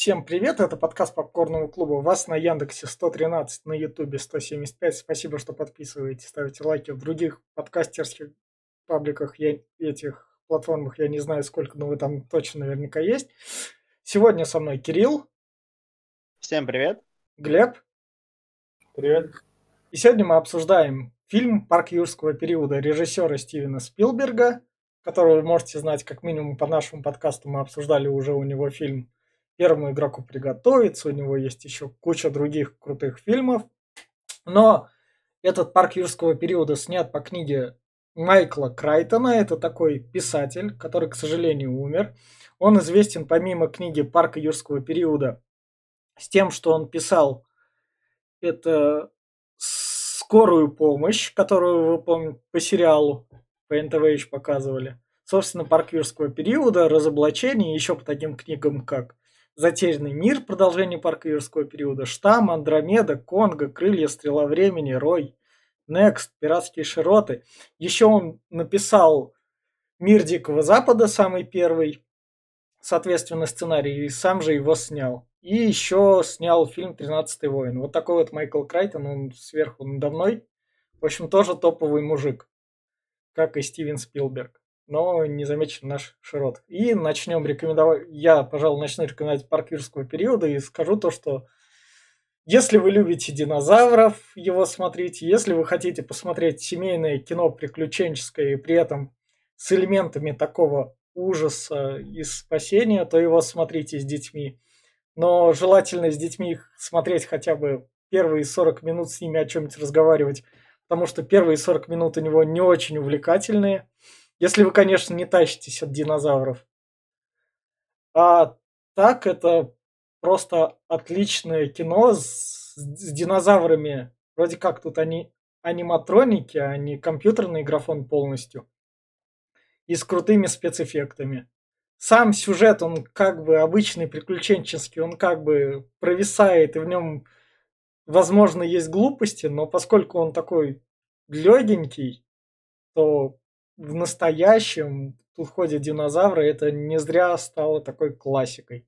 Всем привет, это подкаст Попкорного клуба. Вас на Яндексе 113, на Ютубе 175. Спасибо, что подписываете, ставите лайки. В других подкастерских пабликах, я, этих платформах, я не знаю сколько, но вы там точно наверняка есть. Сегодня со мной Кирилл. Всем привет. Глеб. Привет. И сегодня мы обсуждаем фильм «Парк юрского периода» режиссера Стивена Спилберга, которого вы можете знать как минимум по нашему подкасту. Мы обсуждали уже у него фильм «Первому игроку приготовиться». У него есть еще куча других крутых фильмов. Но этот «Парк юрского периода» снят по книге Майкла Крайтона. Это такой писатель, который, к сожалению, умер. Он известен помимо книги «Парка юрского периода» с тем, что он писал это скорую помощь, которую вы помните по сериалу, по НТВ еще показывали. Собственно, парк юрского периода, разоблачение, еще по таким книгам, как Затерянный мир, продолжение парка юрского периода, Штамм, Андромеда, Конго, Крылья, Стрела времени, Рой, Next, Пиратские широты. Еще он написал Мир Дикого Запада, самый первый, соответственно, сценарий, и сам же его снял. И еще снял фильм «Тринадцатый воин». Вот такой вот Майкл Крайтон, он сверху надо мной. В общем, тоже топовый мужик, как и Стивен Спилберг. Но не замечен наш широт. И начнем рекомендовать... Я, пожалуй, начну рекомендовать парк юрского периода и скажу то, что если вы любите динозавров, его смотрите. Если вы хотите посмотреть семейное кино приключенческое и при этом с элементами такого ужаса и спасения, то его смотрите с детьми но желательно с детьми их смотреть хотя бы первые 40 минут с ними о чем-нибудь разговаривать, потому что первые 40 минут у него не очень увлекательные, если вы, конечно, не тащитесь от динозавров. А так это просто отличное кино с, с динозаврами. Вроде как тут они аниматроники, а не компьютерный графон полностью. И с крутыми спецэффектами сам сюжет, он как бы обычный приключенческий, он как бы провисает, и в нем, возможно, есть глупости, но поскольку он такой легенький, то в настоящем тут ходят динозавры, это не зря стало такой классикой.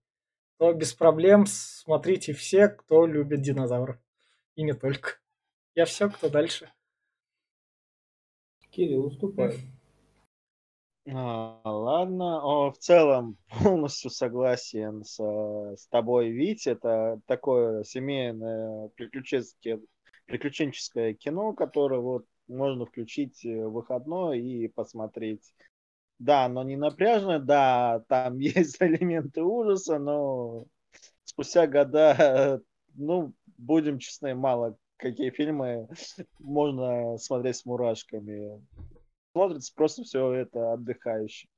То без проблем смотрите все, кто любит динозавров. И не только. Я все, кто дальше. Кирилл, уступай. А, ладно, О, в целом полностью согласен с, с тобой, Вить. Это такое семейное приключенческое, приключенческое кино, которое вот можно включить в выходной и посмотреть. Да, но не напряжно, да, там есть элементы ужаса, но спустя года, ну, будем честны, мало какие фильмы можно смотреть с мурашками смотрится просто все это отдыхающе.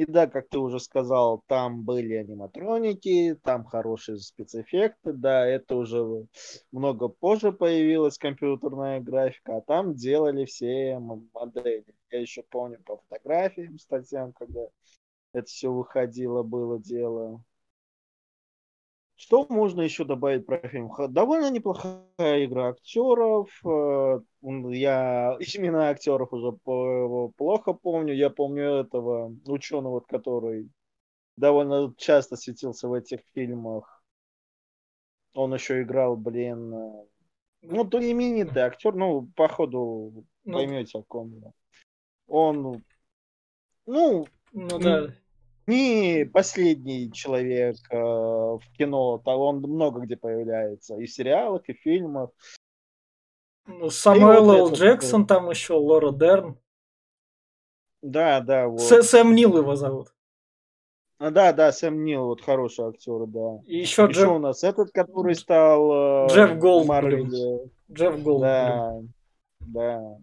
И да, как ты уже сказал, там были аниматроники, там хорошие спецэффекты, да, это уже много позже появилась компьютерная графика, а там делали все модели. Я еще помню по фотографиям, статьям, когда это все выходило, было дело. Что можно еще добавить про фильм? Довольно неплохая игра актеров. Э, я имена актеров уже плохо помню. Я помню этого ученого, который довольно часто светился в этих фильмах. Он еще играл, блин, э, ну, то не именитый актер, ну, походу, ну, поймете, о ком я. Он, ну, ну да, не последний человек э, в кино, то он много где появляется, и в сериалах, и в фильмах. Ну, Самуэл вот Л. Джексон, там еще Лора Дерн. Да, да, вот. С Сэм Нил его зовут. А, да, да, Сэм Нил, вот хороший актер, да. И еще, еще Джефф... у нас этот, который стал... Э, Джефф Голдблюм. Джефф Голдблюм. Да, да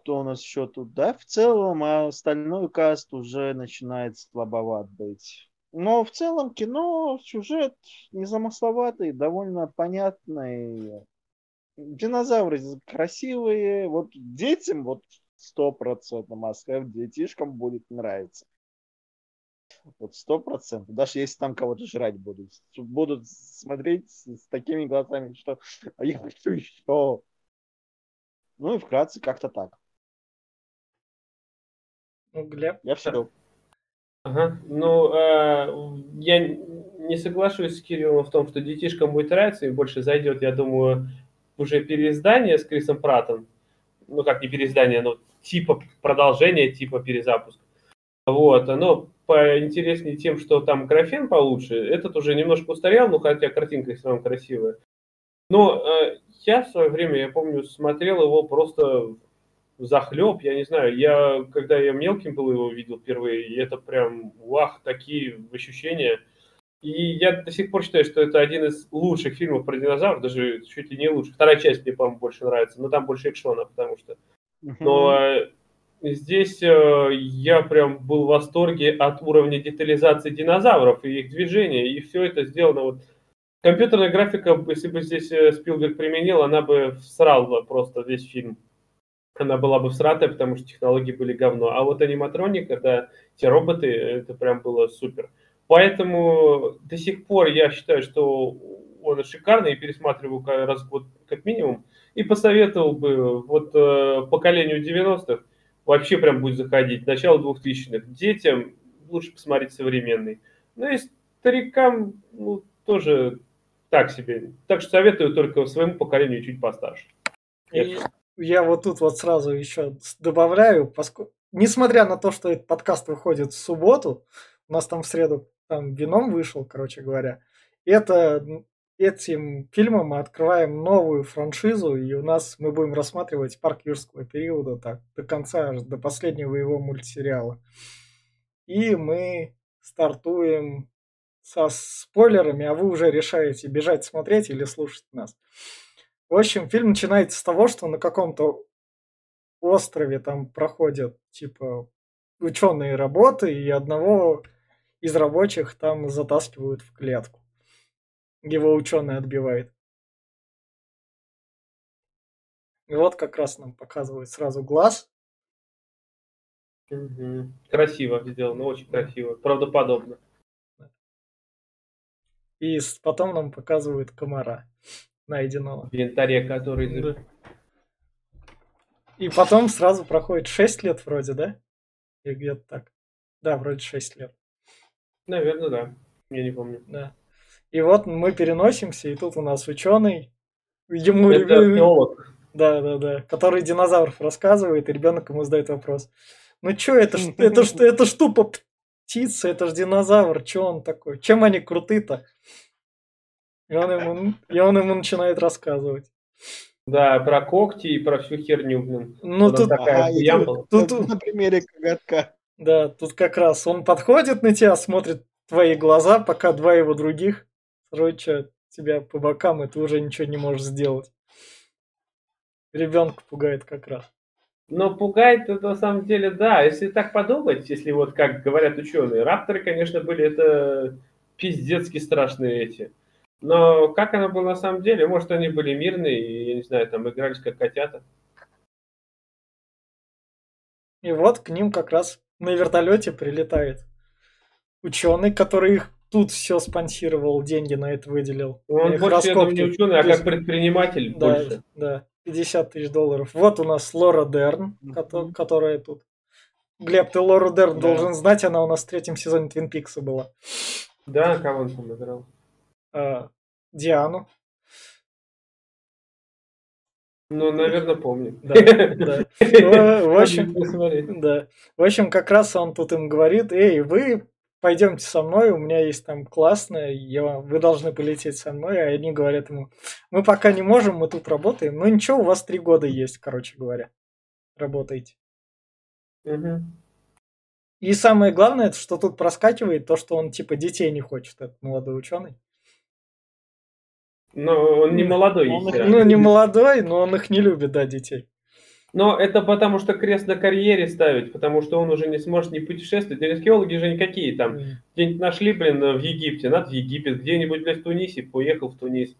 кто у нас еще тут, да, в целом, а остальной каст уже начинает слабоват быть. Но в целом кино, сюжет незамысловатый, довольно понятный. Динозавры красивые. Вот детям вот сто процентов Москва детишкам будет нравиться. Вот сто процентов. Даже если там кого-то жрать будут. Будут смотреть с такими глазами, что а я хочу еще. Ну и вкратце как-то так. Ну, Глеб. Я все. Ага. Ну, э, я не соглашусь с Кириллом в том, что детишкам будет нравиться, и больше зайдет, я думаю, уже переиздание с Крисом Пратом. Ну, как не переиздание, но типа продолжение, типа перезапуск. Вот, оно поинтереснее тем, что там графен получше. Этот уже немножко устарел, но хотя картинка все равно красивая. Но э, я в свое время, я помню, смотрел его просто захлеб, я не знаю, я, когда я мелким был, его видел впервые, и это прям, вах, такие ощущения. И я до сих пор считаю, что это один из лучших фильмов про динозавров, даже чуть ли не лучше. Вторая часть мне, по-моему, больше нравится, но там больше экшона, потому что... Но э, здесь э, я прям был в восторге от уровня детализации динозавров и их движения, и все это сделано вот... Компьютерная графика, если бы здесь э, Спилберг применил, она бы всрала просто весь фильм она была бы всратая, потому что технологии были говно. А вот аниматроника, да, те роботы, это прям было супер. Поэтому до сих пор я считаю, что он шикарный, и пересматриваю раз в год как минимум. И посоветовал бы вот э, поколению 90-х вообще прям будет заходить, начало 2000-х. Детям лучше посмотреть современный. Ну и старикам ну, тоже так себе. Так что советую только своему поколению чуть постарше. И, я вот тут вот сразу еще добавляю, поскольку, несмотря на то, что этот подкаст выходит в субботу, у нас там в среду там вином вышел, короче говоря, это этим фильмом мы открываем новую франшизу, и у нас мы будем рассматривать парк юрского периода так до конца, до последнего его мультсериала. И мы стартуем со спойлерами, а вы уже решаете, бежать смотреть или слушать нас. В общем, фильм начинается с того, что на каком-то острове там проходят, типа, ученые работы, и одного из рабочих там затаскивают в клетку. Его ученый отбивает. И вот как раз нам показывают сразу глаз. Угу. Красиво сделано, очень красиво, правдоподобно. И потом нам показывают комара найденного. В янтаре, который... Да. И потом сразу проходит 6 лет вроде, да? Или где-то так. Да, вроде 6 лет. Наверное, да. Я не помню. Да. И вот мы переносимся, и тут у нас ученый. Ему... Это археолог. Да, да, да. Который динозавров рассказывает, и ребенок ему задает вопрос. Ну что, это ж, это ж, это ж тупо птица, это ж динозавр, что он такой? Чем они круты-то? И он ему, и он ему начинает рассказывать. Да, про когти и про всю херню, блин. Ну, тут, такая ага, тут, тут, тут, на примере коготка. Да, тут как раз он подходит на тебя, смотрит твои глаза, пока два его других срочат тебя по бокам, и ты уже ничего не можешь сделать. Ребенка пугает как раз. Но пугает это на самом деле, да. Если так подумать, если вот как говорят ученые, рапторы, конечно, были это пиздецки страшные эти. Но как оно было на самом деле? Может, они были мирные и, я не знаю, там игрались как котята. И вот к ним как раз на вертолете прилетает ученый, который их тут все спонсировал, деньги на это выделил. Он больше, раскопки. я думаю, не ученый, а как предприниматель да, больше. Да, 50 тысяч долларов. Вот у нас Лора Дерн, mm-hmm. которая тут. Глеб, ты Лору Дерн да. должен знать, она у нас в третьем сезоне Твин Пикса была. Да, кого он там играл? Э, Диану. Ну, наверное, помню. Да, да. В общем, да. В общем, как раз он тут им говорит, эй, вы пойдемте со мной, у меня есть там классное, я, вы должны полететь со мной, а они говорят ему, мы пока не можем, мы тут работаем, ну ничего, у вас три года есть, короче говоря, работаете. Угу. И самое главное, что тут проскакивает, то, что он типа детей не хочет, этот молодой ученый. Но он не молодой. Он их, ну, не молодой, но он их не любит, да, детей. Но это потому, что крест на карьере ставить, потому что он уже не сможет не путешествовать. Археологи же никакие там. Mm. Где-нибудь нашли, блин, в Египте, надо в Египет, где-нибудь, блядь, в Тунисе, поехал в Тунис.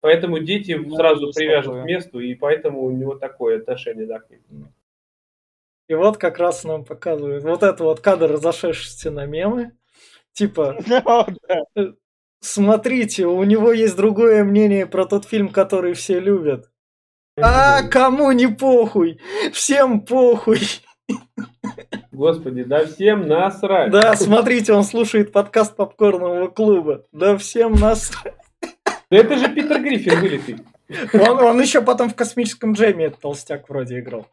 Поэтому дети ну, сразу привяжут такое. к месту, и поэтому у него такое отношение, да, к ним. И вот как раз нам показывают вот это вот кадр, разошедшийся на мемы. Типа, смотрите, у него есть другое мнение про тот фильм, который все любят. А кому не похуй? Всем похуй. Господи, да всем насрать. Да, смотрите, он слушает подкаст попкорного клуба. Да всем насрать. Да это же Питер Гриффин вылитый. Он, он еще потом в космическом джеме этот толстяк вроде играл.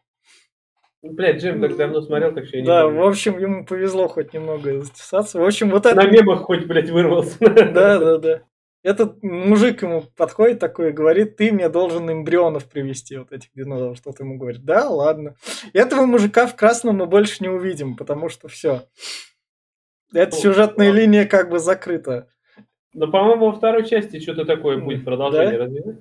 Блядь, Джим так давно смотрел, так что я не Да, помню. в общем, ему повезло хоть немного затесаться. В общем, вот это... На мемах хоть, блядь, вырвался. Да, да, да. Этот мужик ему подходит такой и говорит, ты мне должен эмбрионов привести, вот этих динозавров. Что ты ему говорит? Да, ладно. Этого мужика в красном мы больше не увидим, потому что все. Эта Ну, сюжетная линия как бы закрыта. Но, по-моему, во второй части что-то такое будет продолжение, Да? разве?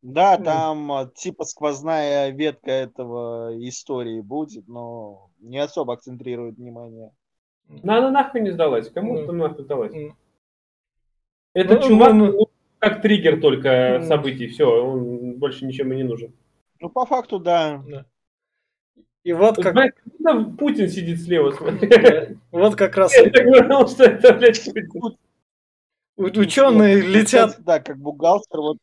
Да, там а, типа сквозная ветка этого истории будет, но не особо акцентрирует внимание. Ну, она нахуй не сдалась. Кому это нахуй сдалась? М. Этот Ну, чувак ну, ну. как триггер только Ну. событий. Все, он больше ничем и не нужен. Ну, по факту, да. И вот как, Блядь, там Путин сидит слева, смотри. да, вот как раз Я так говорил, что это, блядь, Путин. ученые летят, Да, как бухгалтер, вот.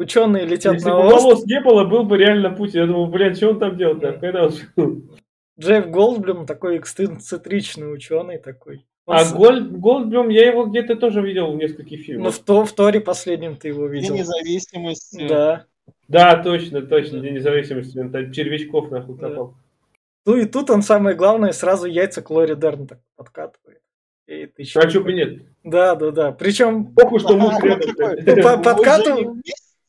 Ученые летят Если на бы остров. волос не было, был бы реально Путин. Я думал, блядь, что он там делает? Да. Когда он жил? Джефф Голдблюм такой эксцентричный ученый такой. Он А с- Гольд, Голдблюм, я его где-то тоже видел в нескольких ну, фильмах. в, то, в Торе последнем ты его День видел. независимости. Да. Да, точно, точно, День независимости. Он там червячков нахуй Да. копал. Ну и тут он самое главное сразу яйца к Лори Дерн так подкатывает. И ты? А что бы нет? Да, да, да. Причем Похуй, что муж рядом. такой.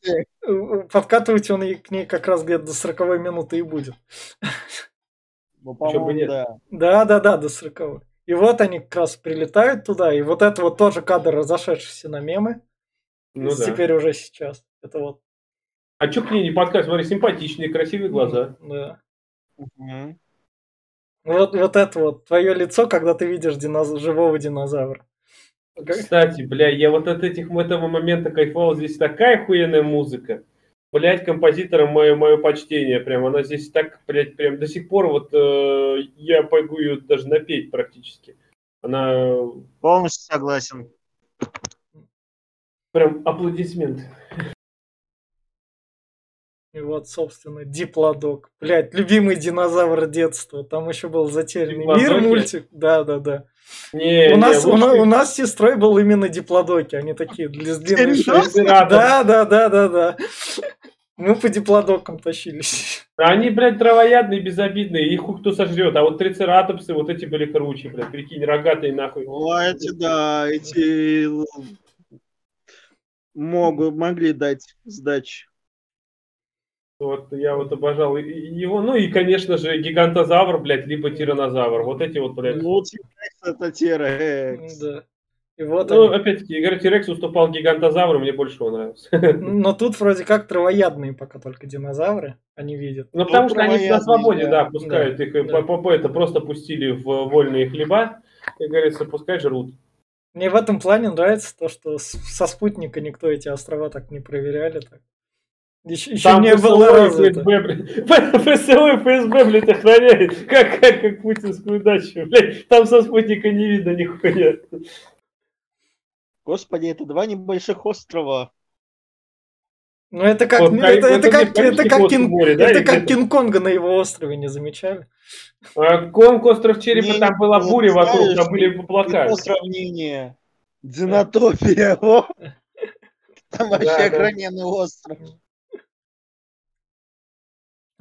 Э, подкатывать он и к ней как раз где-то до 40 минуты и будет. Ну, по-моему, да. Да, да, да, до 40 И вот они как раз прилетают туда, и вот это вот тоже кадр разошедшийся на мемы. Ну да. Теперь уже сейчас. Это вот. А что к ней не подкаст? Смотри, симпатичные, красивые глаза. Да. Мгм. Вот, вот это вот, твое лицо, когда ты видишь диноз- живого динозавра. Кстати, бля, я вот от этих этого момента кайфовал. Здесь такая охуенная музыка. Блять, композиторам мое, мое почтение. Прям она здесь так, блядь, прям до сих пор вот э, я могу ее даже напеть практически. Она Полностью согласен. прям аплодисмент. И вот, собственно, Диплодок. Блять, любимый динозавр детства. Там еще был затерянный мир Диплодоки? мультик. Да, да, да. Не, у, нас, не, у, на- лучше- у нас с сестрой был именно Диплодоки. Они такие для. Ребята, Да, да, да, да, да. Мы по диплодокам тащились. Они, блядь, травоядные, безобидные, их кто сожрет. А вот трицератопсы, вот эти были круче, блядь, прикинь, рогатые нахуй. О, эти, да, эти могут, могли дать сдачи. Вот я вот обожал его. Ну и, конечно же, гигантозавр, блядь, либо тиранозавр. Вот эти вот, блядь. Ну, T-Rex это T-Rex. Да. И вот Ну, они. опять-таки, Игорь Тирекс уступал гигантозавру, мне больше его нравился. Но тут вроде как травоядные пока только динозавры. Они видят. Ну, потому что они на свободе, да. да, пускают их, Да. по- это просто пустили в вольные хлеба, как говорится, пускай жрут. Мне в этом плане нравится то, что со спутника никто эти острова так не проверяли. Так. Еще, еще Там не было. ФСБ, ФСБ, блядь, охраняет, как, как, как путинскую дачу, блядь. Там со спутника не видно нихуя. Господи, это два небольших острова. Ну это как, Вот, ну, это, это это как, не это как, Кинг, море, да, это как? Кинг-Конга на его острове, не замечали? А Конг, остров черепа, Не, там была ну, буря вокруг, знаешь, там были облака. Его сравнение. Динотопия. о. Там вообще Да, да. охраненный остров.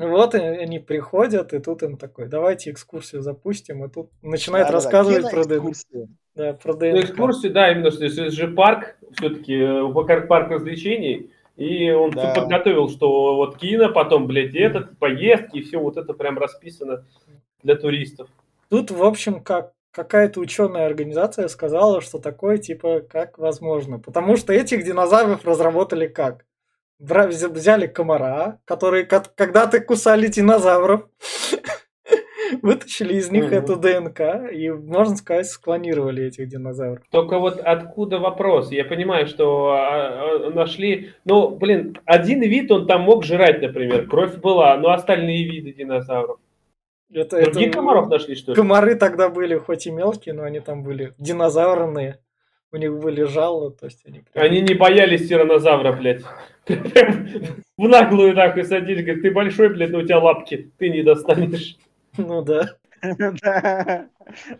Вот и они приходят, и тут им такой, давайте экскурсию запустим, и тут начинает Да-да-да, рассказывать про ДНК. киноэкскурсия. Да, про Ну, ДНК. экскурсию, да, именно что это же парк, все-таки парк, парк развлечений, и он Да. подготовил, что вот кино, потом, блядь, этот, поездки, и все вот это прям расписано для туристов. Тут, в общем, как какая-то ученая организация сказала, что такое, типа, как возможно. Потому что этих динозавров разработали как? Взяли комара, которые ко- когда-то кусали динозавров, вытащили из них эту ДНК и, можно сказать, склонировали этих динозавров. Только вот откуда вопрос? Я понимаю, что а, а, нашли... Ну, блин, один вид он там мог жрать, например, кровь была, но остальные виды динозавров. Это, Других это- комаров нашли, что ли? Комары тогда были хоть и мелкие, но они там были динозаврные. У них были жало, то есть они... прям- Они не боялись тиранозавра, блядь. В наглую нахуй садились, говорят, ты большой, блядь, но у тебя лапки, ты не достанешь. Ну да.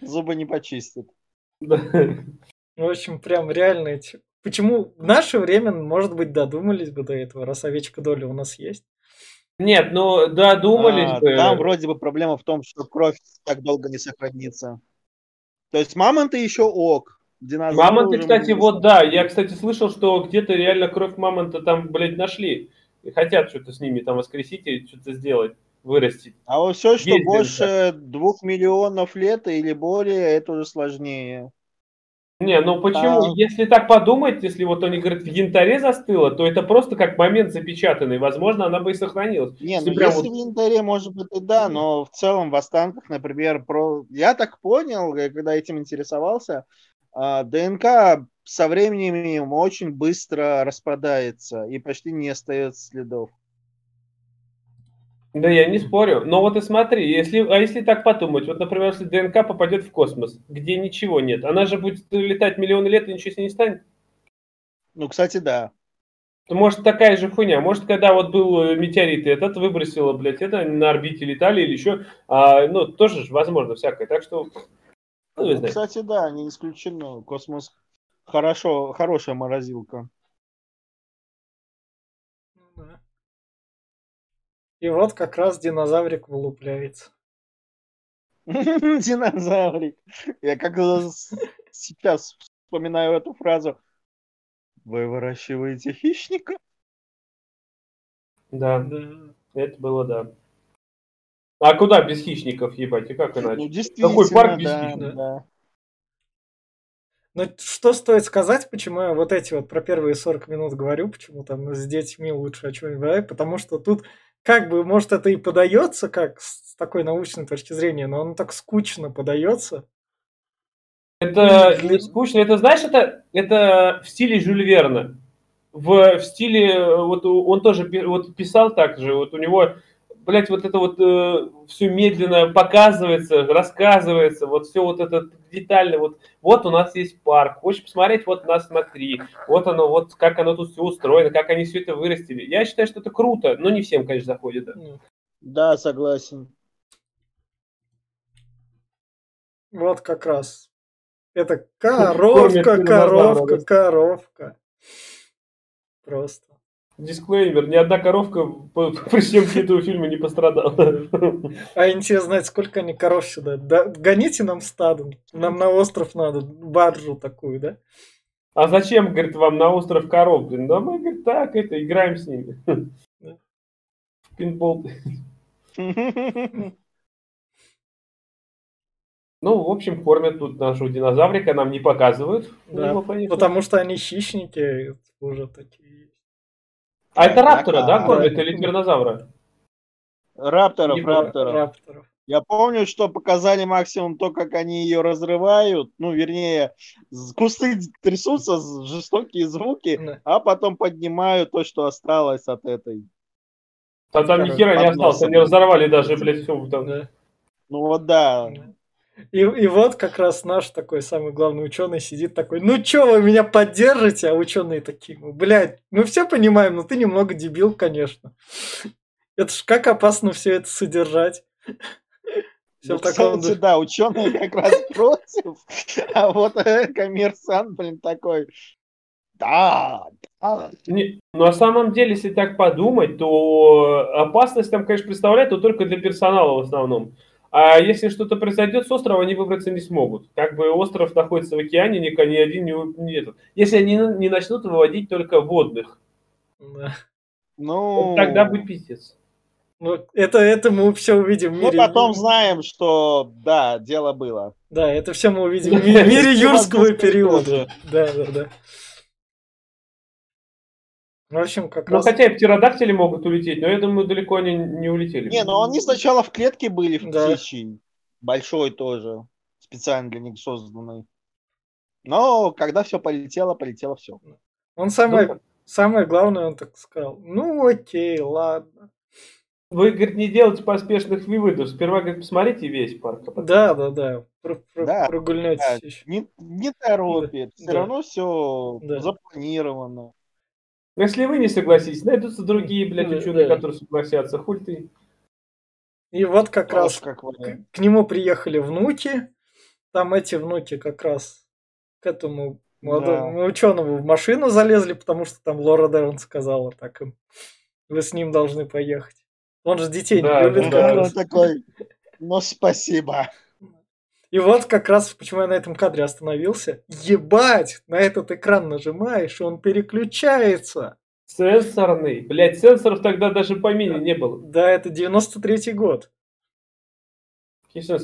Зубы не почистят. В общем, прям реально эти... Почему в наше время, может быть, додумались бы до этого, раз овечка доля у нас есть? Нет, ну додумались А, бы. Там вроде бы проблема в том, что кровь так долго не сохранится. То есть мамонты еще ок. Динозавры Мамонты, кстати, вот да, я, кстати, слышал, что где-то реально кровь мамонта там, блядь, нашли. И хотят что-то с ними там воскресить и что-то сделать, вырастить. А вот все, что Есть больше двух миллионов лет или более, это уже сложнее. Не, ну почему? А. Если так подумать, если вот они говорят, в янтаре застыло, то это просто как момент запечатанный. Возможно, она бы и сохранилась. Не, Если ну прям если вот- в янтаре, может быть, и да, но в целом в останках, например, про... я так понял, когда этим интересовался, ДНК со временем очень быстро распадается и почти не остается следов. Да, я не спорю. Но вот и смотри, если, а если так подумать, вот, например, если ДНК попадет в космос, где ничего нет, она же будет летать миллионы лет и ничего с ней не станет. Ну, кстати, да. То может такая же хуйня. Может, когда вот был э, метеорит, и этот выбросило, блядь, это на орбите летали или еще. А, ну, тоже же возможно всякое. Так что, ну, Ну, кстати, да, не исключено. Космос хорошо, хорошая морозилка. Ну да. И вот как раз динозаврик вылупляется. Динозаврик. Я как сейчас вспоминаю эту фразу. Вы выращиваете хищника? Да, Да. это было да. А куда без хищников, ебать, и как Ну, иначе? действительно, парк без да, хищников? да. Но что стоит сказать, почему я вот эти вот про первые 40 минут говорю, почему там с детьми лучше о чем-нибудь говорить, потому что тут как бы, может, это и подается как с такой научной точки зрения, но оно так скучно подается. Это Блин. не скучно. Это, знаешь, это, это в стиле Жюль Верна. В, в стиле, э, вот он тоже вот писал так же, вот у него, блядь, вот это вот все медленно показывается, рассказывается, вот все вот это детально, вот, вот у нас есть парк, хочешь посмотреть, вот нас смотри, вот оно, вот как оно тут все устроено, как они все это вырастили. Я считаю, что это круто, но не всем, конечно, заходит. да. Да, согласен. Вот как раз. Это коровка, коровка, коровка. Просто. Дисклеймер, ни одна коровка по- при съемке этого фильма не пострадала. А интересно знать, сколько они коров сюда. Да, гоните нам стадо. Нам на остров надо баржу такую, да? А зачем, говорит, вам на остров коров? Блин, да мы, говорит, так, это, играем с ними. Да. В пинбол. Ну, в общем, кормят тут нашего динозаврика, нам не показывают. Да, его. Потому что они хищники уже такие. А это раптора, да, Да. кормят или тирнозавра? Рапторов, Не рапторов. Рапторов. Я помню, что показали максимум то, как они ее разрывают. Ну, вернее, кусты трясутся, жестокие звуки, Да. а потом поднимают то, что осталось от этой. А там ни хера не осталось, они разорвали даже, блядь, все там. Да. Ну вот да. И, и вот как раз наш такой самый главный ученый сидит такой, ну чё вы меня поддержите, а ученые такие, ну, блядь, мы все понимаем, но ты немного дебил, конечно. Это ж как опасно все это содержать. Всё Ну, таком кстати, да, ученые как раз против, а вот э, коммерсант, блин, такой, да, да. Не, ну, на самом деле, если так подумать, то опасность там, конечно, представляет, но только для персонала в основном. А если что-то произойдет с острова, они выбраться не смогут. Как бы остров находится в океане, ни, ни один не, не этот. Если они не начнут выводить только водных, Да. Ну, тогда будет пиздец. Ну, это, это мы все увидим в мы мире. потом знаем, что, да, дело было. Да, это все мы увидим в ми- мире юрского периода. Да, да, да. В общем, как Ну, раз... хотя и птеродактили могут улететь, но я думаю, далеко они не улетели. Не, ну они сначала в клетке были, в Да. птичьей. Большой тоже, специально для них созданный. Но когда все полетело, полетело все. Он самое, Ну, самое главное, он так сказал. Ну, окей, ладно. Вы, говорит, не делайте поспешных выводов. Сперва, говорит, посмотрите весь парк. а потом- Да, да, да. Про- про- Да, прогульнетесь да. еще. Не, не торопит, все Да. равно все Да. запланировано. Но если вы не согласитесь, найдутся другие, блядь, Да, ученые, да. которые согласятся. Хуй ты. И вот как уж раз как к, к нему приехали внуки. Там эти внуки как раз к этому молодому ученому в машину залезли, потому что там Лора Дерн сказала так им. Вы с ним должны поехать. Он же детей Да, не любит. да. как Он раз. такой, ну спасибо. И вот как раз почему я на этом кадре остановился. Ебать! На этот экран нажимаешь, и он переключается. Сенсорный. Блять, сенсоров тогда даже в помине не было. Да, это 93-й год.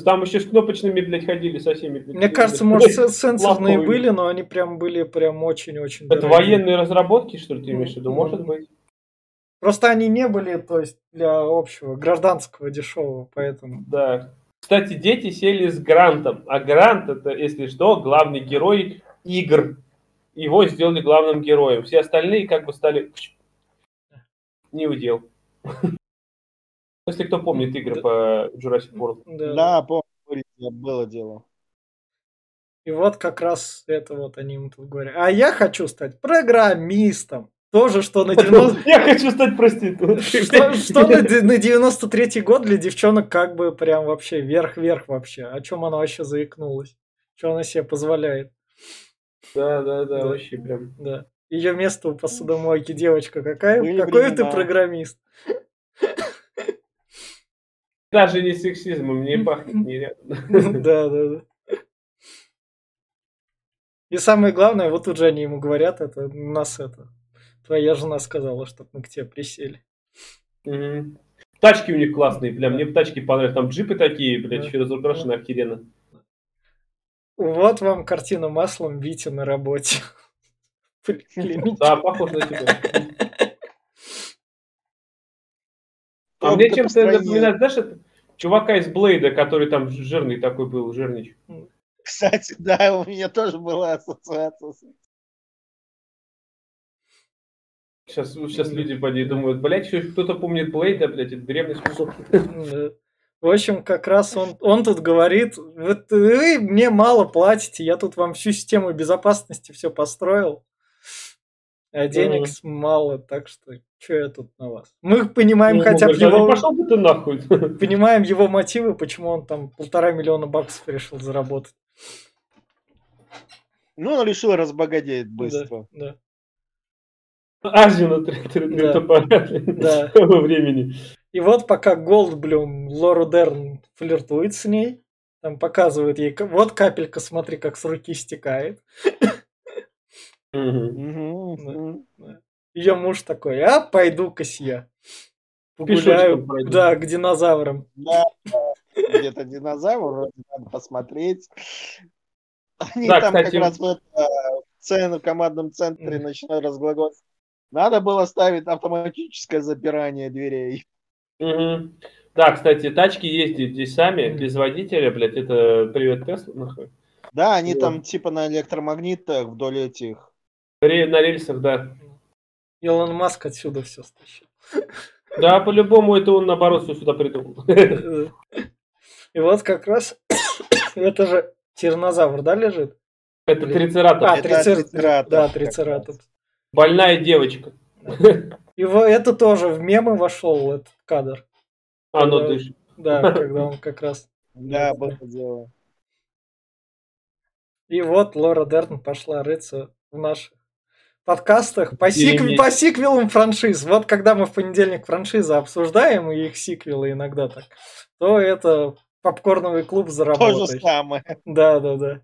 Там еще с кнопочными, блядь, ходили со всеми. блядь. Мне кажется, может, сенсорные были, но они прям были прям очень-очень Это дорогие. военные разработки, что ли, ты имеешь в виду? Может быть. Просто они не были, то есть, для общего, гражданского, дешевого, поэтому. Да. Кстати, дети сели с Грантом. А Грант это, если что, главный герой игр. Его сделали главным героем. Все остальные как бы стали не удел. Если кто помнит игры Да. по Jurassic World. Да. Да, помню, было дело. И вот как раз это вот они ему тут говорят. А я хочу стать программистом. Тоже, что на 90... Я хочу стать проституткой. Что, что на, на 93-й год для девчонок как бы прям вообще вверх-вверх вообще. О чем она вообще заикнулась? Что она себе позволяет? Да, да, да, Да. вообще прям. Да. Ее место у посудомойки девочка какая? Были Какой ты времена. программист? Даже не сексизмом, не пахнет нереально. Да, да, да. И самое главное, вот тут же они ему говорят, это у нас это. Твоя жена сказала, чтобы мы к тебе присели. Мгм. Тачки у них классные, прям мне тачки понравились. Там джипы такие, блядь, Да. еще разукрашены охеренно. Вот вам картина маслом Витя на работе. Да, похож на тебя. А мне чем-то напоминает, знаешь, это чувака из Блейда, который там жирный такой был, жирнич. Кстати, да, у меня тоже была ассоциация. с- Сейчас, сейчас люди поди думают, блядь, еще кто-то помнит Блейда, блядь, это древний. Да. В общем, как раз он, он тут говорит, вот вы мне мало платите, я тут вам всю систему безопасности все построил, а денег с- мало, так что что я тут на вас? Мы понимаем Ну, хотя бы говорит, «А ну его, Пошел бы ты нахуй. понимаем его мотивы, почему он там полтора миллиона баксов решил заработать. Ну, он решил разбогатеть быстро. Да, Азию на три- три- три Да. топора Да. во времени. И вот пока Голдблюм, Лору Дерн флиртует с ней, там показывает ей, вот капелька, смотри, как с руки стекает. Ее муж такой, а пойду-ка я. Погуляю, да, к динозаврам. Да, где-то динозавр, надо посмотреть. Они Да, там кстати, как раз в, это, в командном центре начинают разглагольствовать. Надо было ставить автоматическое запирание дверей. Мгм. Да, кстати, тачки ездят здесь сами, без водителя, блядь, это привет Тесла, нахуй. Да, они Вот. там типа на электромагнитах вдоль этих. Ре- На рельсах, да. Илон Маск отсюда все стащил. Да, по-любому это он, наоборот, все сюда придумал. И вот как раз это же тиранозавр, да, лежит? Это трицератоп. А, Это трицер- трицератопс Да, как трицератопс. Больная девочка. И это тоже в мемы вошел этот кадр. Оно Да. дышит. Да, когда он как раз. Да, было дело. И вот Лора Дерн пошла рыться в наших подкастах по, Охереть. по сиквелам франшиз. Вот когда мы в понедельник франшизы обсуждаем, и их сиквелы иногда так, то это попкорновый клуб То же заработает. самое. Да, да, да.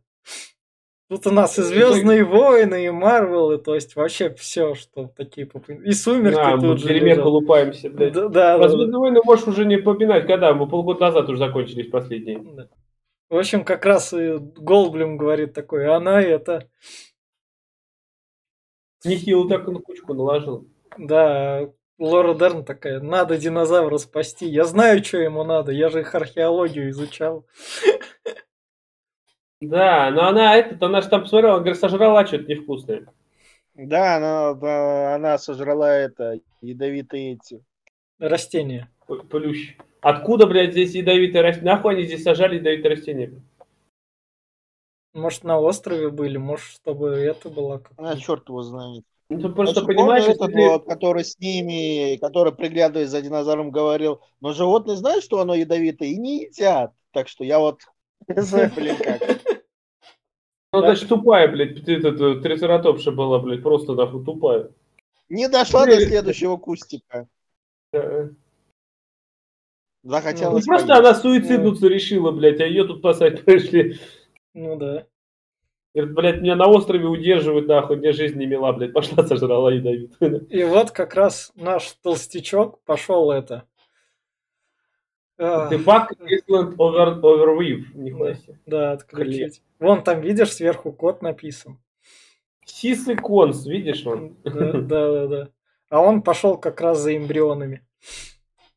Тут у нас и Звездные войны, и Марвелы, то есть вообще все, что такие популярные. И Сумерки А, мы тут же перемен лежат. колупаемся, блядь. Да, да, да, Звездные войны можешь уже не попинать, когда? Мы полгода назад уже закончились последние. да. В общем, как раз и Голдблюм говорит такой, она это, Нехило так на кучку наложил. да, Лора Дерн такая, надо динозавра спасти. Я знаю, что ему надо, я же их археологию изучал. Да, но она этот, она же там посмотрела, говорит, сожрала что-то невкусное. Да, она, да, она сожрала это, ядовитые эти. Растения. Плющ. Откуда, блядь, здесь ядовитые растения? Нахуй они здесь сажали ядовитые растения? Может, на острове были, может, чтобы это было как А, черт его знает. Ну, ты просто Значит, понимаешь, этот если- вот, который с ними, который приглядывая за динозавром, говорил, но животные знают, что оно ядовитое, и не едят. Так что я вот не знаю, блин, как. Ну, значит, тупая, блядь, ты- трицератопша была, блядь, просто нахуй тупая. Не дошла до Блин. следующего кустика. Э, Ну, Захотелось просто поесть. она суициднуться решила, блядь, а ее тут спасать пришли. Ну да. Говорит, блядь, меня на острове удерживают, нахуй, мне жизнь не мила, блядь, пошла сожрала ядовитую. И вот как раз наш толстячок пошел это. Fuck Island over, overweave. Нихуя себе. Да, отключить. Вон там, видишь, сверху код написан. Сисы конс, видишь он? Да, да, да. А он пошел как раз за эмбрионами.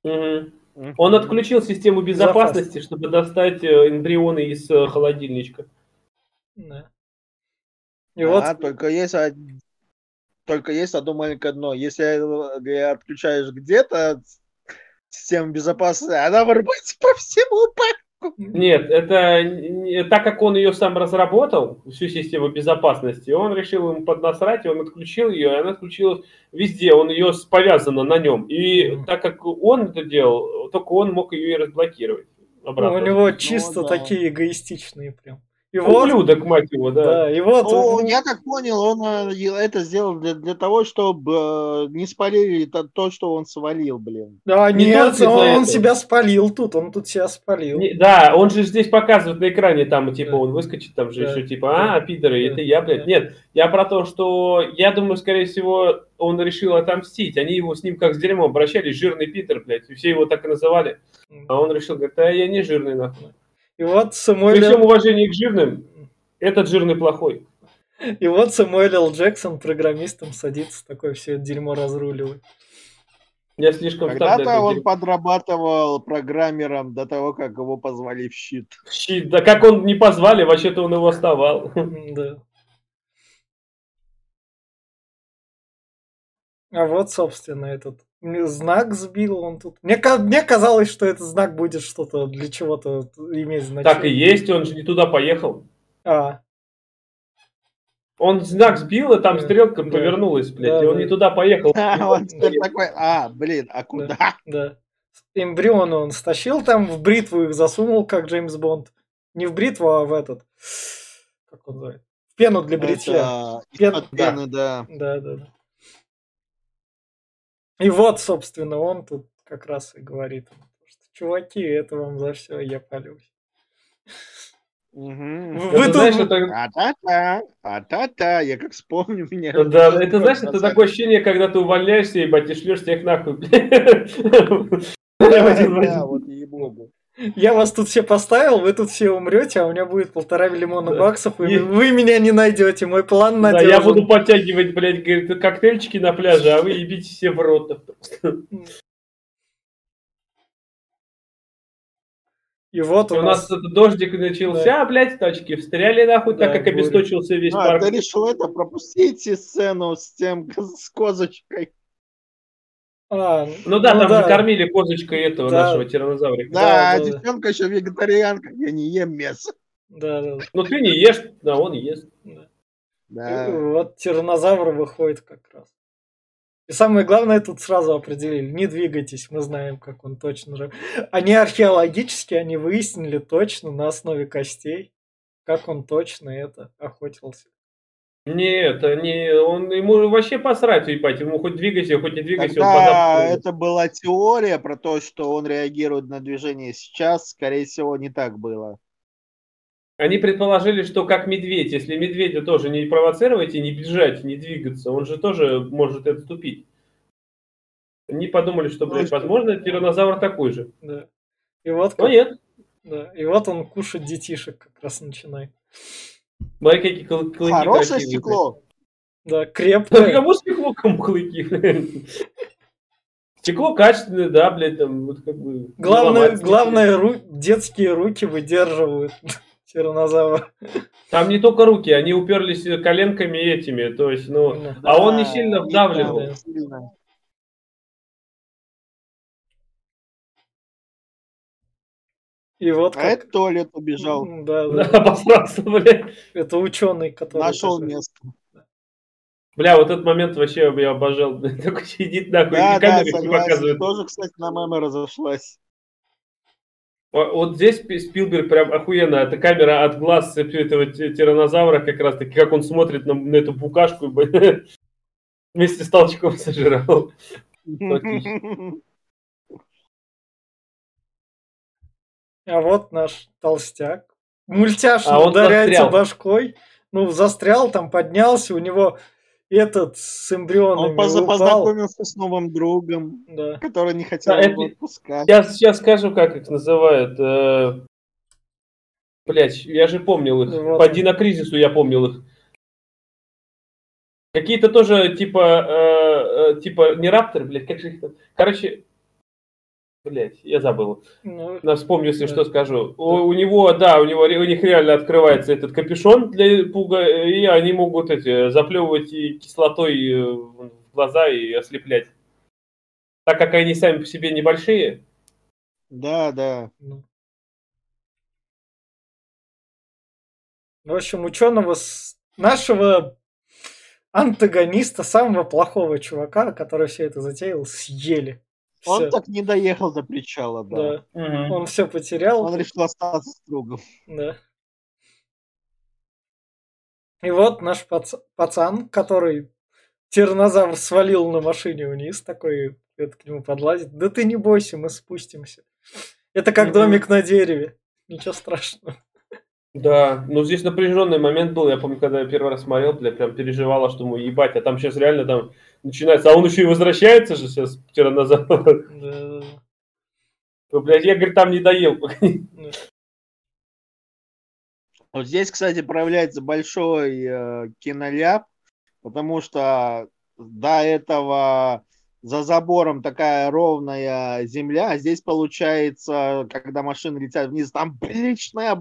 Он отключил систему безопасности, чтобы достать э, эмбрионы из э, холодильничка. Да. И вот, А, только есть только есть одно маленькое дно. Если э, отключаешь где-то систему безопасности, она вырубается по всему парку. Нет, это так как он ее сам разработал, всю систему безопасности, он решил ему поднасрать, и он отключил ее, и она отключилась везде, он ее повязана на нем. И так как он это делал, только он мог ее и разблокировать. ну, обратно. у него чисто да. такие эгоистичные прям. И вот, Ублюдок, мать его, да. да, и вот, Ну, ну, я так понял, он э, это сделал для, для того, чтобы э, не спалили то, то, что он свалил, блин. а не нет, только он, он себя спалил тут, он тут себя спалил. Не- да, он же здесь показывает на экране, там, типа, Да. он выскочит, там же Да. еще, типа, а, пидоры, Да. это я, блядь. Да. Нет, я про то, что, я думаю, скорее всего, он решил отомстить. Они его с ним как с дерьмом обращались, жирный пидор, блядь, и все его так и называли. А он решил, говорит, а я не жирный, нахуй. И вот При Самуэль, всем уважении к жирным, этот жирный плохой. и вот Самуэль Л. Джексон программистом садится, такое все это дерьмо разруливает. Я слишком Когда-то он дерьма. подрабатывал программером до того, как его позвали в щит. Щит, Да как он не позвали, вообще-то он его оставал. Да. А вот, собственно, этот знак сбил он тут. Мне, мне казалось, что этот знак будет что-то для чего-то иметь значение. Так и есть, он же не туда поехал. А, Он знак сбил, и там Да, стрелка да. повернулась, блядь, Да, и он да. не туда поехал. А, он теперь такой, а, блин, а куда? да. Эмбрионы он стащил там, в бритву их засунул, как Джеймс Бонд. Не в бритву, а в этот... Как он называется? В пену для бритья. Это Пен- из-под да. пены, да. Да, да, да. И вот, собственно, он тут как раз и говорит, что, чуваки, это вам за все, я палюсь. Мгм. Вы Это, тут- знаешь, это, А-та-та, а-та-та, я как вспомню меня. да, это, знаешь, это такое ощущение, когда ты увольняешься, ебать, и шлешь всех нахуй. Да, вот ей-богу. Я вас тут все поставил, вы тут все умрете, а у меня будет полтора миллиона Да. баксов, и И- вы меня не найдете, мой план Да, надежен. я буду подтягивать, блядь, говорит, коктейльчики на пляже, а вы ебите все в рот. И вот И у у нас нас... этот дождик начался, блядь, тачки встряли нахуй, Да, так как буря. обесточился весь А, парк. ты решил это пропустить сцену с тем, с козочкой. А, Ну да, там же кормили козочкой этого Да. нашего тиранозаврика. Да, Да, да, да. девчонка еще вегетарианка, я не ем мясо. Да, да, да. Ну ты не ешь, да, он ест. Да. И Вот тиранозавр выходит как раз. И самое главное тут сразу определили, не двигайтесь, мы знаем, как он точно же. Они археологически, они выяснили точно на основе костей, как он точно это охотился. Нет, не, он ему вообще посрать, ебать, ему хоть двигайся, хоть не двигайся, он Когда позапомнит. это была теория про то, что он реагирует на движение сейчас, скорее всего, не так было. Они предположили, что как медведь, если медведя тоже не провоцировать и не бежать, не двигаться, он же тоже может отступить. Они подумали, что, блядь, Точно. возможно, тиранозавр такой же. Да. И вот, Но как- нет. да, и вот он кушать детишек как раз начинает. Смотри, какие клы- клыки Хорошее красивые. стекло. Да, Да крепкое. Кому стекло, кому клыки? Стекло качественное, да, блядь, там, вот как бы... Главное, главное ру- детские руки выдерживают тиранозавр. Там не только руки, они уперлись коленками этими, то есть, ну... Да. А он не Да, сильно не вдавливал. И вот А как... это туалет убежал. Да, Да, обосрался, блядь. Это ученый, который... Нашел место. Бля, вот этот момент вообще я обожал. Такой сидит нахуй, Да, и да, согласен. показывают. Тоже, кстати, на мемы разошлась. Во- Вот здесь Спи- Спилберг прям охуенно. Это камера от глаз этого ти- тиранозавра, как раз таки, как он смотрит на, на эту букашку, вместе с толчком сожрал. А вот наш толстяк. Мультяшно А он ударяется застрял. башкой. Ну, застрял, там поднялся, у него этот с эмбрионами Он упал. познакомился с новым другом, Да. который не хотел Да, его это- отпускать. Я сейчас скажу, как их называют. Э... Блять, я же помнил их. Вот. По Динокризису я помнил их. Какие-то тоже, типа, э, э, типа, не рапторы, блядь, как же их там? Короче, блядь, я забыл. Ну, вспомню, если Да. что скажу. У, у него, да, у него у них реально открывается этот капюшон для пуга, и они могут эти заплевывать и кислотой э, в глаза и ослеплять. Так как они сами по себе небольшие, Да, да. ну. В общем, ученого с- нашего антагониста, самого плохого чувака, который все это затеял, съели. Он Всё. так не доехал до причала, да. Да. Он все потерял. Он решил остаться с другом. Да. И вот наш пац- пацан, который тиранозавр свалил на машине вниз, такой это к нему подлазит. Да ты не бойся, мы спустимся. Это как домик на дереве. Ничего страшного. Да, ну здесь напряженный момент был. Я помню, когда я первый раз смотрел, бля, прям переживала, что ему ебать, а там сейчас реально там начинается. А он еще и возвращается же сейчас, тиранозавр. Да, да, Ну, Блядь, я, говорит, там не доел. да. Вот здесь, кстати, проявляется большой э, киноляп, потому что до этого за забором такая ровная земля, а здесь получается, когда машины летят вниз, там приличная,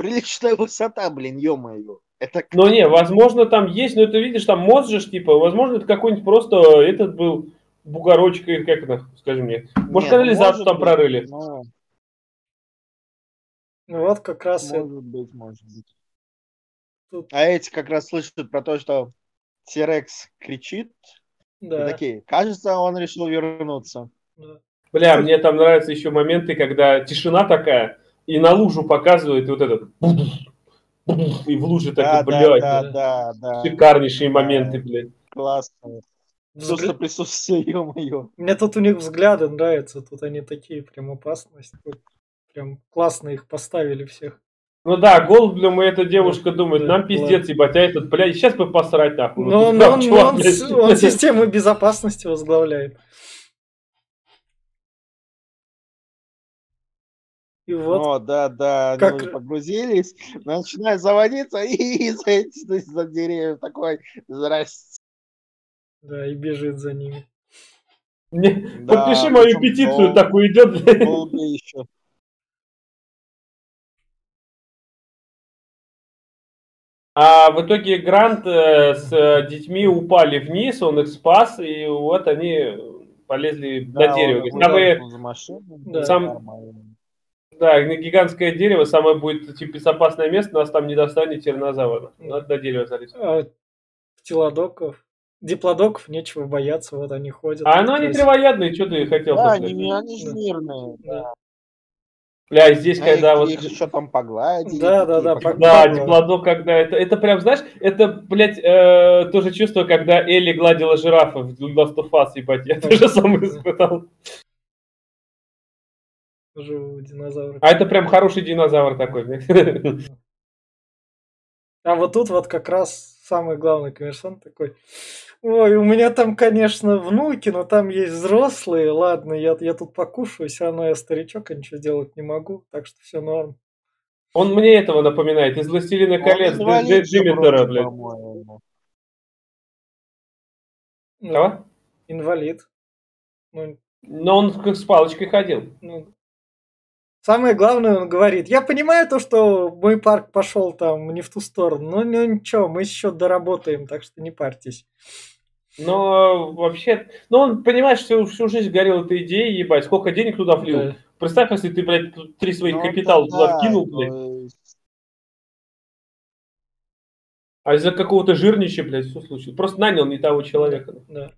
приличная высота, блин, ё-моё. Это Ну не, возможно, там есть, но это видишь, там мост же, типа, возможно, это какой-нибудь просто этот был бугорочек, или как это, скажи мне. Может, Нет, канализацию там быть, прорыли. но Ну вот как раз это- Может быть, может быть. Тут- А эти как раз слышат про то, что Тирекс кричит, и да, такие, кажется, он решил вернуться. да. Бля, мне там нравятся еще моменты, когда тишина такая, и на лужу показывает и вот этот и в луже Да, так, да, блядь, да, да, да, шикарнейшие моменты, блядь. классно. Взгля- Чувство присутствия, ё-моё. Мне тут у них взгляды нравятся, тут они такие прям опасность. Тут прям классно их поставили всех. Ну да, Голдблюм и эта девушка думает, да, нам пиздец, ебать, а этот, блядь, сейчас бы посрать нахуй. Вот Но, тут но прям он, чувак, он блядь. с- он систему безопасности возглавляет. И вот, О, да, да, они как- уже погрузились, начинают заводиться, и из-за этих- из-за деревьев такой, здрасте. да, и бежит за ними. Не, Да, Подпиши мою петицию, дол- такую идет, блядь. Долго еще. А в итоге Грант э, с э, детьми упали вниз, он их спас, и вот они полезли на дерево. Самые- за машину, Да. Сам- нормально. Да, на гигантское дерево, самое будет типа, безопасное место, нас там не достанет тиранозавр. Надо на дерево залезть. А пчелодоков, диплодоков нечего бояться, вот они ходят. А ну они травоядные, что ты хотел Да, сказать? они, они же мирные. Да. Бля, здесь А когда их, вот... их еще там погладили. Да, да, да, прям- пог- Да, диплодок, когда это... Это прям, знаешь, это, блядь, э, то же чувство, когда Элли гладила жирафа в Last of Us, ебать, я то же самое испытал. Живого динозавра. А это прям хороший динозавр такой, блядь. А вот тут вот как раз самый главный коммерсант такой. Ой, у меня там, конечно, внуки, но там есть взрослые. Ладно, я, я тут покушаю, все равно я старичок, а ничего сделать не могу, так что все норм. Он мне этого напоминает, из «Властелина колец», Джиммитера, блядь. по-моему. Ну, Кого? Инвалид. Ну, Но он как с палочкой ходил. ну. Самое главное, он говорит, я понимаю то, что мой парк пошел там не в ту сторону, но ну, ничего, мы еще доработаем, так что не парьтесь. Но вообще, ну он, понимаешь, всю, всю жизнь горел этой идеей, ебать, сколько денег туда влил. Да. Представь, если ты, блядь, три своих Ну, капитала да, туда да, вкинул, блядь. А из-за какого-то жирнича, блядь, все случилось. Просто нанял не того человека. Да.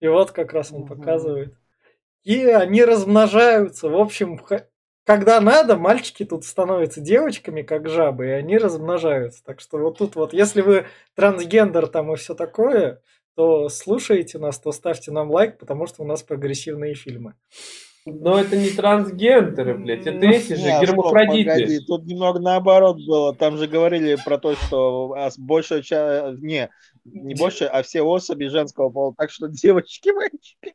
И вот как раз он Мгм. показывает. И они размножаются. В общем, когда надо, мальчики тут становятся девочками, как жабы, и они размножаются. Так что вот тут вот, если вы трансгендер там и все такое, то слушайте нас, то ставьте нам лайк, потому что у нас прогрессивные фильмы. Но это не трансгендеры, блядь, это Ну, эти же стоп, гермафродиты. погоди, Тут немного наоборот было. Там же говорили про то, что ас- большая часть... Не, не больше, а все особи женского пола. Так что девочки, мальчики.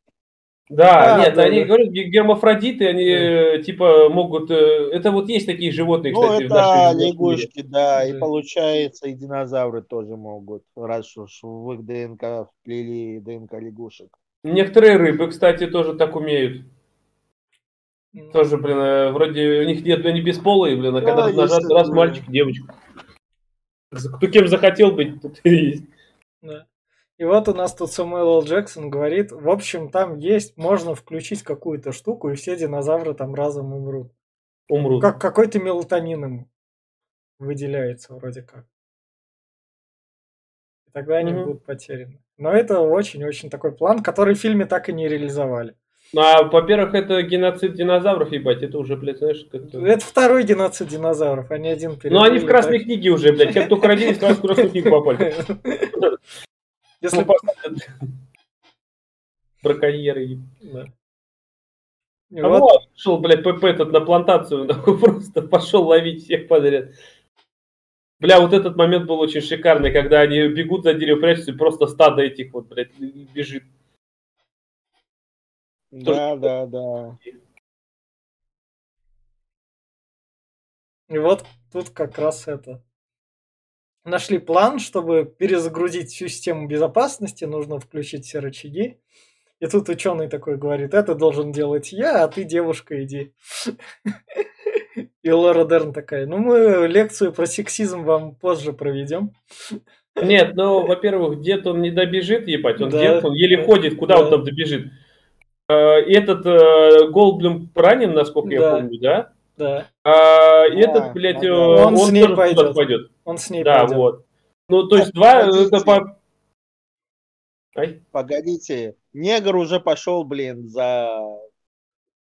Да, Да, нет, да, они да. говорят, ге- гермафродиты, они э, типа могут... э, Это вот есть такие животные, Ну, кстати, в это нашем мире. лягушки, да. И Да. получается, и динозавры тоже могут. Раз уж в их ДНК вплели ДНК лягушек. Некоторые рыбы, кстати, тоже так умеют. М, Тоже, блин, э, вроде у них нет, они бесполые, блин, а Да, когда нажат, есть, раз мальчик, девочка. Кто кем захотел быть, тут и есть. да. И вот у нас тут Самуэл Л. Джексон говорит, в общем, там есть, можно включить какую-то штуку, и все динозавры там разом умрут. Умрут. Как какой-то мелатонин им выделяется вроде как. И тогда они Мгм. будут потеряны. Но это очень-очень такой план, который в фильме так и не реализовали. Ну, а, во-первых, это геноцид динозавров, ебать, это уже, блядь, знаешь, как-то... Это второй геноцид динозавров, они один Ну, они в красной так- книге уже, блядь, как только родились, сразу в красную книгу попали. Если Ну, посадят. Браконьеры. Да. А вот- вот шел, блядь, ПП этот на плантацию, нахуй, просто пошел ловить всех подряд. Бля, вот этот момент был очень шикарный, когда они бегут за дерево, прячутся, и просто стадо этих вот, блядь, бежит. Да, да, да. И вот тут как раз это. Нашли план, чтобы перезагрузить всю систему безопасности, нужно включить все рычаги. И тут ученый такой говорит, это должен делать я, а ты, девушка, иди. И Лора Дерн такая, ну мы лекцию про сексизм вам позже проведем. Нет, ну, во-первых, дед он не добежит, ебать, он Да. дед, он еле Да. ходит, куда он Да. там добежит. И этот э, Голдблюм ранен, насколько я Да. помню, да? Да, А этот, блядь, э. Он он, с ней тоже пойдет. пойдет. Он с ней Да, пойдет. вот. Ну, то есть два, э, Погодите. это по... Ай, Погодите, негр уже пошел, блин, за...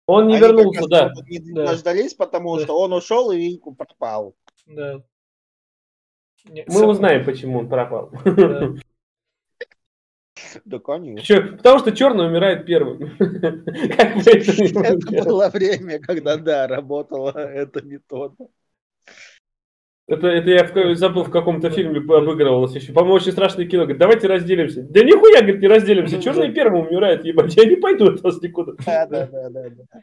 он не Они вернулся, да. Не Да. дождались, потому Да. что он ушел и Винку пропал. Да. Не, Мы сам- узнаем, почему он пропал. да. Да, конечно. Потому что черный умирает первым. Это было время, когда, да, работала эта метода. Это, это я в- забыл, в каком-то фильме обыгрывалось еще. По-моему, очень страшное кино. Говорит, давайте разделимся. Да нихуя, говорит, не разделимся. Черный первым умирает, ебать. Я не пойду от вас никуда. Да, да, да, да. да.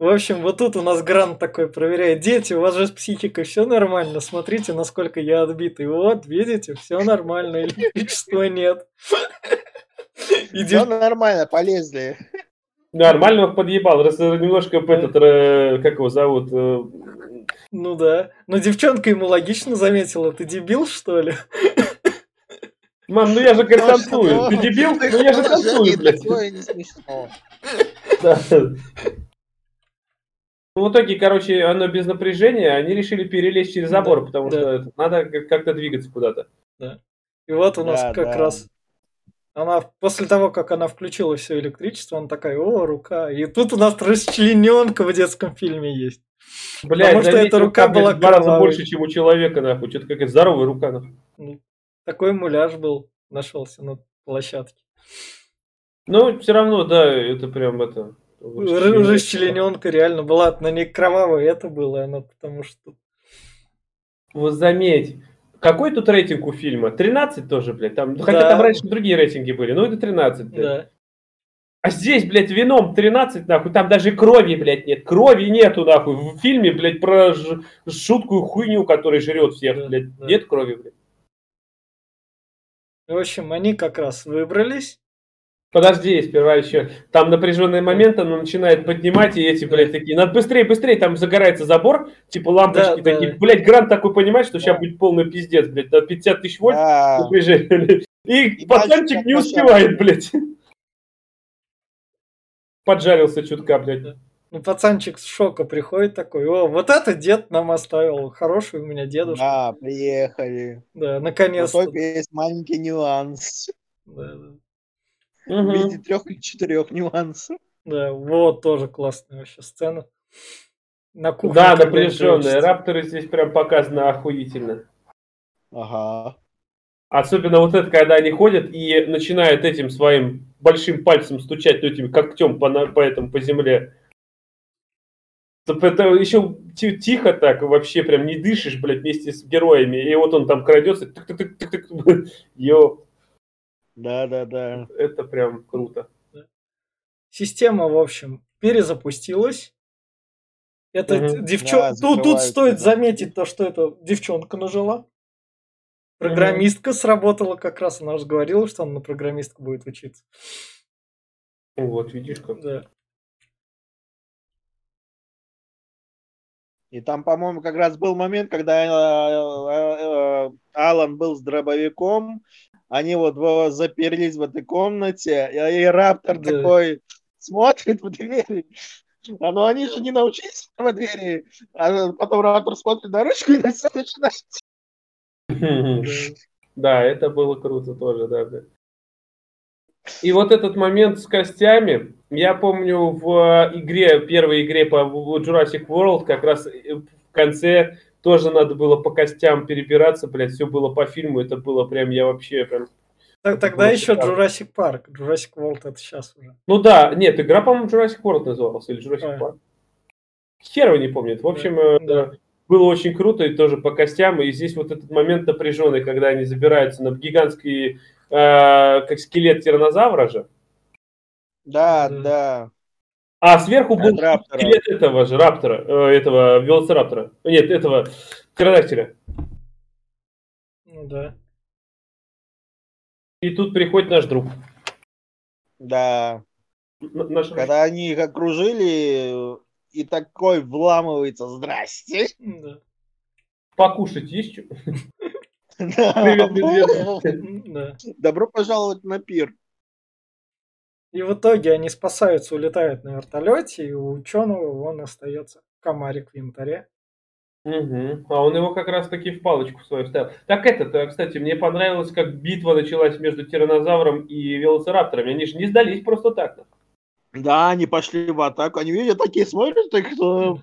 В общем, вот тут у нас Грант такой проверяет. Дети, у вас же с психикой все нормально. Смотрите, насколько я отбитый. Вот, видите, все нормально. Электричества нет. Все нормально, полезли. Нормально он подъебал. Раз э, немножко этот, э, как его зовут, э, Ну да. Но девчонка ему логично заметила. Ты дебил, что ли? Мам, ну я же Ну, танцую. Ты дебил? Ну я же танцую, блядь. Такое не смешно. Да. Ну, в итоге, короче, оно без напряжения, они решили перелезть через забор, Да, потому да. что надо как- как-то двигаться куда-то. И вот у нас Да, как да. раз она после того, как она включила все электричество, она такая, о, рука. И тут у нас расчлененка в детском фильме есть. Блядь, Потому что эта рука блядь, была два раза больше, чем у человека, нахуй. Что-то какая здоровая рука, нахуй. Ну, такой муляж был, нашелся на площадке. Ну, все равно, да, это прям это... Расчлененка реально была, на ней кровавая это было, она потому что... Вот заметь, какой тут рейтинг у фильма? 13 тоже, блядь. Там, ну, Хотя Да. там раньше другие рейтинги были, ну это 13, блядь. Да. А здесь, блядь, вином 13, нахуй, там даже крови, блядь, нет. Крови нету, нахуй. В фильме, блядь, про ж- жуткую хуйню, которая жрет всех, Да, блядь. да. Нет крови, блядь. В общем, они как раз выбрались. Подожди, сперва еще. Там напряженный момент, она начинает поднимать, и эти, блядь, такие, надо быстрее, быстрее, там загорается забор, типа лампочки Да, такие. да. Блядь, Грант такой понимает, что сейчас Да. будет полный пиздец, блядь, до 50 тысяч вольт Да. напряжение. И, И пацанчик не успевает, блядь. Поджарился чутка, блядь. Ну, пацанчик с шока приходит такой, о, вот это дед нам оставил, хороший у меня дедушка. Да, приехали. Да, наконец-то. только есть маленький нюанс. Да, да. В Мгм. виде трех или четырех нюансов. Да, вот тоже классная вообще сцена. На кухне. Да, прячется. Рапторы здесь прям показаны охуительно. Ага. Особенно вот это, когда они ходят и начинают этим своим большим пальцем стучать, ну, этим когтем по, по этому, по земле. Это еще ти- тихо так, вообще прям не дышишь, блядь, вместе с героями. И вот он там крадется. тык-тык-тык-тык-тык. Йо, Да-да-да. это прям круто. Система, в общем, перезапустилась. Это Мгм. девчонка. Да, тут, тут стоит да. заметить то, что это девчонка нажила. Программистка сработала как раз. Она же говорила, что она на программистку будет учиться. Вот, видишь как. Да. И там, по-моему, как раз был момент, когда э, э, э, Алан был с дробовиком, они вот во- заперлись в этой комнате, и, и Раптор Да. такой смотрит в двери. А ну они же не научились в двери. А потом Раптор смотрит на ручку и на всё начинает. Да, это было круто тоже, да, да. И вот этот момент с костями, я помню в игре, первой игре по Jurassic World, как раз в конце тоже надо было по костям перебираться, блядь, все было по фильму, это было прям, я вообще прям... Так- Тогда было еще. Jurassic Park. Jurassic World это сейчас уже. Ну да, нет, игра, по-моему, Jurassic World называлась, или Jurassic А. Park. Хер не помнит. В общем, э, Да. было очень круто и тоже по костям. И здесь вот этот момент напряженный, когда они забираются на гигантский, э, как скелет тиранозавра же. Да, Да. А сверху был Раптора. скелет этого же раптора, э, этого велоцираптора. Нет, этого птеродактиля. Ну да. И тут приходит наш друг. Да. Н- Наш... Когда они их окружили, и такой вламывается, здрасте. Да. Покушать есть что? Добро пожаловать на пир. И в итоге они спасаются, улетают на вертолете, и у ученого он остается комарик в янтаре. Мгм. А он его как раз таки в палочку свою вставил. Так это, кстати, мне понравилось, как битва началась между тиранозавром и велоцирапторами. Они же не сдались просто так. Да, они пошли в атаку. Они видят, такие смотрят, так что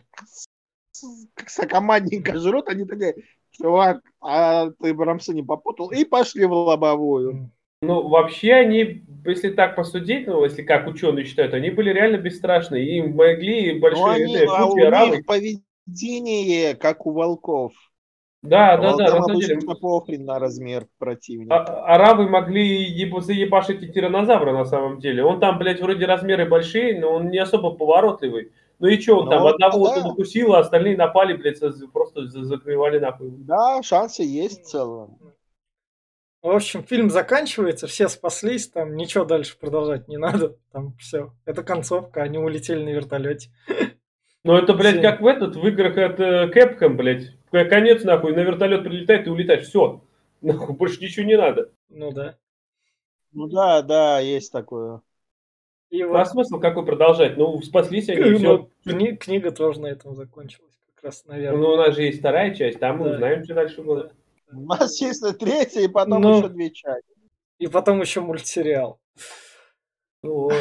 как сокомандненько жрут, они такие, чувак, а ты Брамса не попутал? И пошли в лобовую. Ну, вообще они, если так посудить, ну, если как ученые считают, они были реально бесстрашные. И им могли Ну, большие они, это, а у арабы. них поведение, как у волков. Да, да, да, на самом деле. обычно похрен на размер противника. А- Арабы могли еб- заебашить и тиранозавра на самом деле. Он там, блядь, вроде размеры большие, но он не особо поворотливый. Ну и что, он Ну, там одного да. укусил, а остальные напали, блядь, просто за- закрывали нахуй. Да, шансы есть в целом. В общем, фильм заканчивается, все спаслись, там ничего дальше продолжать не надо. Там все. Это концовка, они улетели на вертолете. Ну это, блядь, как в этот, в играх от Capcom, блядь. Конец, нахуй, на вертолет прилетает и улетает. Все. Нахуй, больше ничего не надо. Ну да. Ну да, да, есть такое. И А вот смысл какой продолжать? Ну, спаслись они, ну, все. кни- книга тоже на этом закончилась. Как раз, наверное. Ну, у нас же есть вторая часть, там мы Да. узнаем, что дальше было. У нас есть третья, и потом Ну. еще две части. И потом еще мультсериал. Вот.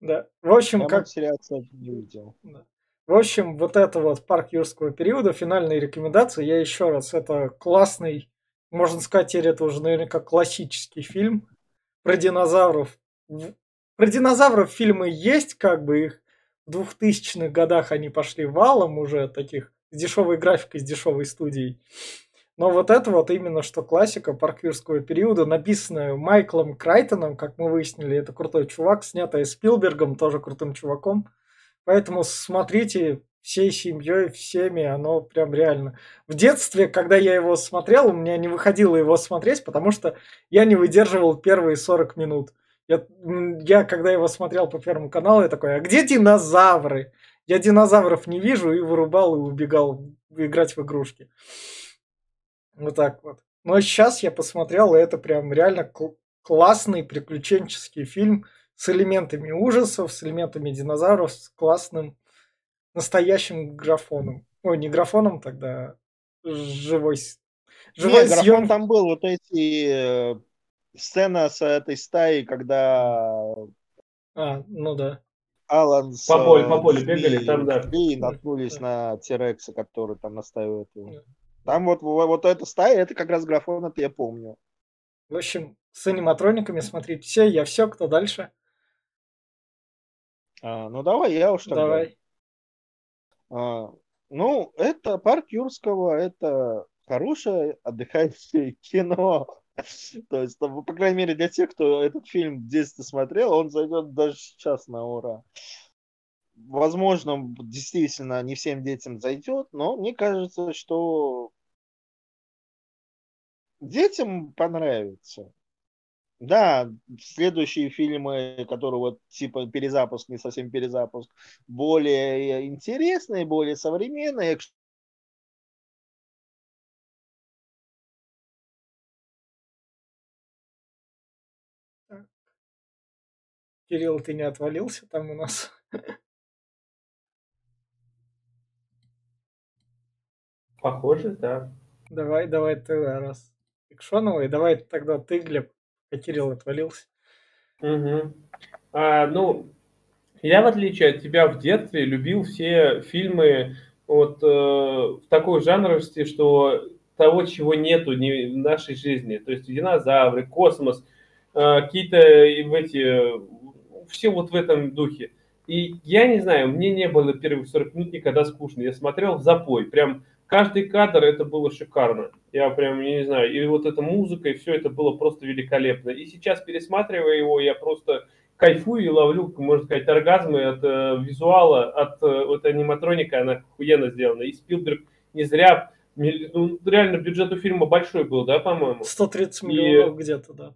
Да. В общем, Я как мультсериал, кстати, не видел. В общем, вот это вот парк юрского периода, финальные рекомендации. Я еще раз, это классный, можно сказать, теперь это уже наверняка классический фильм про динозавров. Про динозавров фильмы есть, как бы их в 2000-х годах они пошли валом уже таких с дешевой графикой, с дешевой студией. Но вот это вот именно что классика парк юрского периода, написанная Майклом Крайтоном, как мы выяснили, это крутой чувак, снятая Спилбергом, тоже крутым чуваком. Поэтому смотрите всей семьей, всеми, оно прям реально. В детстве, когда я его смотрел, у меня не выходило его смотреть, потому что я не выдерживал первые 40 минут. Я, я когда его смотрел по Первому каналу, я такой, а где динозавры? Я динозавров не вижу и вырубал и убегал играть в игрушки. Вот так вот. Но сейчас я посмотрел, и это прям реально кл- классный приключенческий фильм с элементами ужасов, с элементами динозавров, с классным настоящим графоном. Ой, не графоном тогда, живой... Живой не, графон там был, вот эти э, сцена с этой стаей, когда... А, ну да. Алан с по полю, по полю бегали, там, да. И наткнулись на Терекса, который там настаивает его. Там вот, вот эта стая, это как раз графон, это я помню. В общем, с аниматрониками смотрите все, я все, кто дальше? А, ну давай, я уж тогда. Давай. А, ну, это парк Юрского, это хорошее отдыхающее кино. То есть, по крайней мере, для тех, кто этот фильм в детстве смотрел, он зайдет даже сейчас на ура. Возможно, действительно, не всем детям зайдет, но мне кажется, что детям понравится. Да, следующие фильмы, которые вот типа перезапуск, не совсем перезапуск, более интересные, более современные. Кирилл, ты не отвалился там у нас? Похоже, да. Давай, давай тогда раз. Экшоновый, давай тогда ты, Глеб, а Кирилл отвалился. Угу. А, ну, я, в отличие от тебя, в детстве любил все фильмы вот э, в такой жанровости, что того, чего нету ни в нашей жизни. То есть динозавры, космос, э, какие-то в эти, все вот в этом духе. И я не знаю, мне не было первых 40 минут никогда скучно. Я смотрел в запой, прям каждый кадр это было шикарно. Я прям, не знаю, и вот эта музыка, и все это было просто великолепно. И сейчас, пересматривая его, я просто кайфую и ловлю, можно сказать, оргазмы от э, визуала, от э, вот аниматроника, она охуенно сделана. И Спилберг не зря, ну, реально бюджет у фильма большой был, да, по-моему? 130 миллионов и... где-то, да.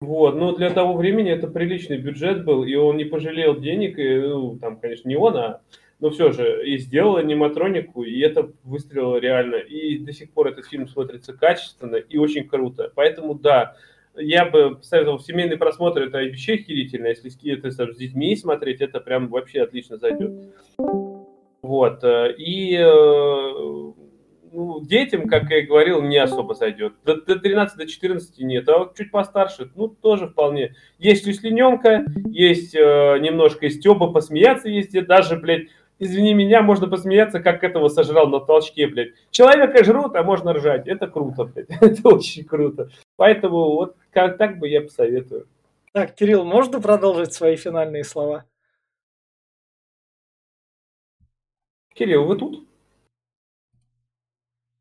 Вот, но для того времени это приличный бюджет был, и он не пожалел денег, и, ну, там, конечно, не он, а но все же и сделал аниматронику, и это выстрелило реально. И до сих пор этот фильм смотрится качественно и очень круто. Поэтому да, я бы посоветовал семейный просмотр, это вообще охерительно. Если это с детьми смотреть, это прям вообще отлично зайдет. Вот. Э, и э, ну, детям, как я и говорил, не особо зайдет. До, до 13, до 14 нет, а вот чуть постарше, ну, тоже вполне. Есть веслиненка, есть э, немножко из Стеба посмеяться, есть даже, блядь, извини меня, можно посмеяться, как этого сожрал на толчке, блядь. Человека жрут, а можно ржать. Это круто, блядь. Это очень круто. Поэтому вот как, так бы я посоветую. Так, Кирилл, можно продолжить свои финальные слова? Кирилл, вы тут?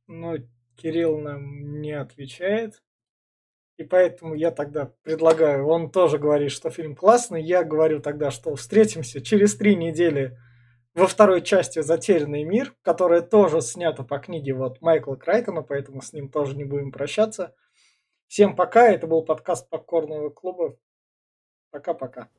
Ну, Кирилл нам не отвечает. И поэтому я тогда предлагаю, он тоже говорит, что фильм классный, я говорю тогда, что встретимся через три недели во второй части «Затерянный мир», которая тоже снята по книге вот Майкла Крайтона, поэтому с ним тоже не будем прощаться. Всем пока, это был подкаст Попкорного клуба. Пока-пока.